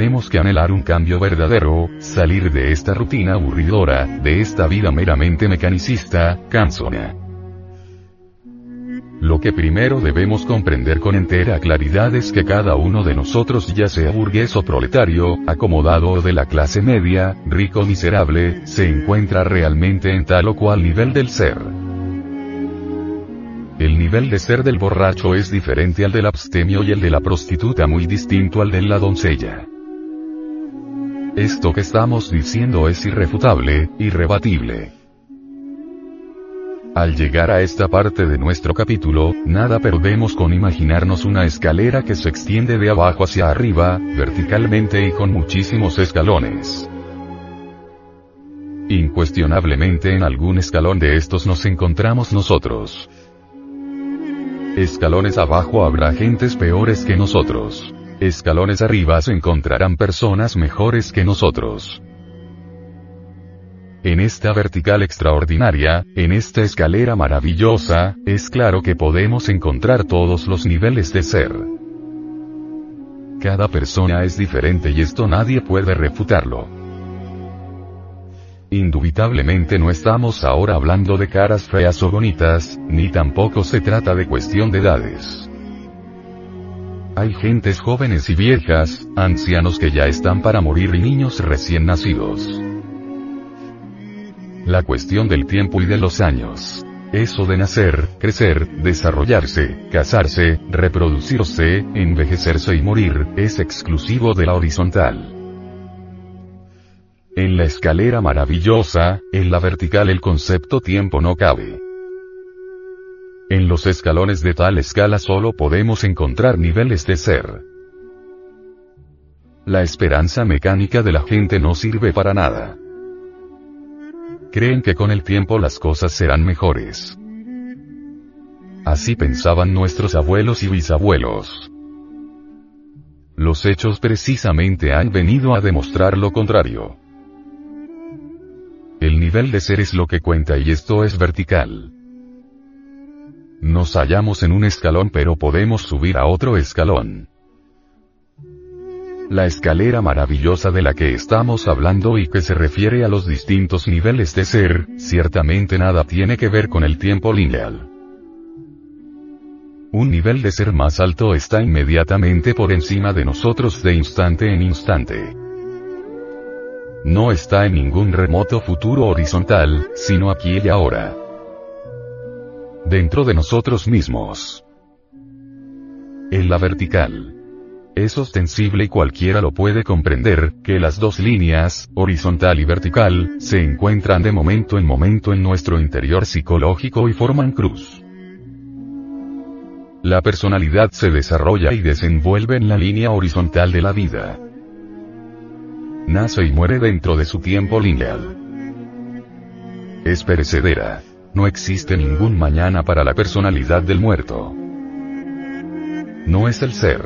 Tenemos que anhelar un cambio verdadero, salir de esta rutina aburridora, de esta vida meramente mecanicista, cansona. Lo que primero debemos comprender con entera claridad es que cada uno de nosotros, ya sea burgués o proletario, acomodado o de la clase media, rico o miserable, se encuentra realmente en tal o cual nivel del ser. El nivel de ser del borracho es diferente al del abstemio y el de la prostituta muy distinto al de la doncella. Esto que estamos diciendo es irrefutable, irrebatible. Al llegar a esta parte de nuestro capítulo, nada perdemos con imaginarnos una escalera que se extiende de abajo hacia arriba, verticalmente y con muchísimos escalones. Incuestionablemente en algún escalón de estos nos encontramos nosotros. Escalones abajo habrá gentes peores que nosotros. Escalones arriba se encontrarán personas mejores que nosotros. En esta vertical extraordinaria, en esta escalera maravillosa, es claro que podemos encontrar todos los niveles de ser. Cada persona es diferente y esto nadie puede refutarlo. Indubitablemente no estamos ahora hablando de caras feas o bonitas, ni tampoco se trata de cuestión de edades. Hay gentes jóvenes y viejas, ancianos que ya están para morir y niños recién nacidos. La cuestión del tiempo y de los años. Eso de nacer, crecer, desarrollarse, casarse, reproducirse, envejecerse y morir, es exclusivo de la horizontal. En la escalera maravillosa, en la vertical el concepto tiempo no cabe. Los escalones de tal escala solo podemos encontrar niveles de ser. La esperanza mecánica de la gente no sirve para nada. Creen que con el tiempo las cosas serán mejores. Así pensaban nuestros abuelos y bisabuelos. Los hechos precisamente han venido a demostrar lo contrario. El nivel de ser es lo que cuenta y esto es vertical. Nos hallamos en un escalón pero podemos subir a otro escalón. La escalera maravillosa de la que estamos hablando y que se refiere a los distintos niveles de ser, ciertamente nada tiene que ver con el tiempo lineal. Un nivel de ser más alto está inmediatamente por encima de nosotros de instante en instante. No está en ningún remoto futuro horizontal, sino aquí y ahora. Dentro de nosotros mismos. En la vertical. Es ostensible y cualquiera lo puede comprender, que las dos líneas, horizontal y vertical, se encuentran de momento en momento en nuestro interior psicológico y forman cruz. La personalidad se desarrolla y desenvuelve en la línea horizontal de la vida nace y muere dentro de su tiempo lineal. Es perecedera. No existe ningún mañana para la personalidad del muerto. No es el ser.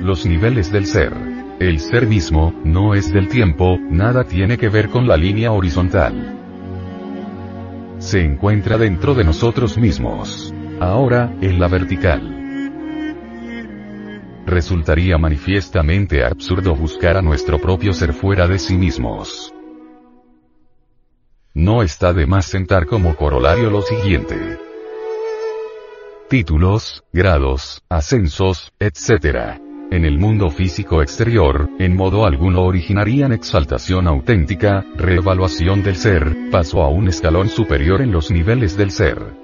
Los niveles del ser. El ser mismo, no es del tiempo, nada tiene que ver con la línea horizontal. Se encuentra dentro de nosotros mismos. Ahora, en la vertical resultaría manifiestamente absurdo buscar a nuestro propio ser fuera de sí mismos. No está de más sentar como corolario lo siguiente. Títulos, grados, ascensos, etc. En el mundo físico exterior, en modo alguno originarían exaltación auténtica, reevaluación del ser, paso a un escalón superior en los niveles del ser.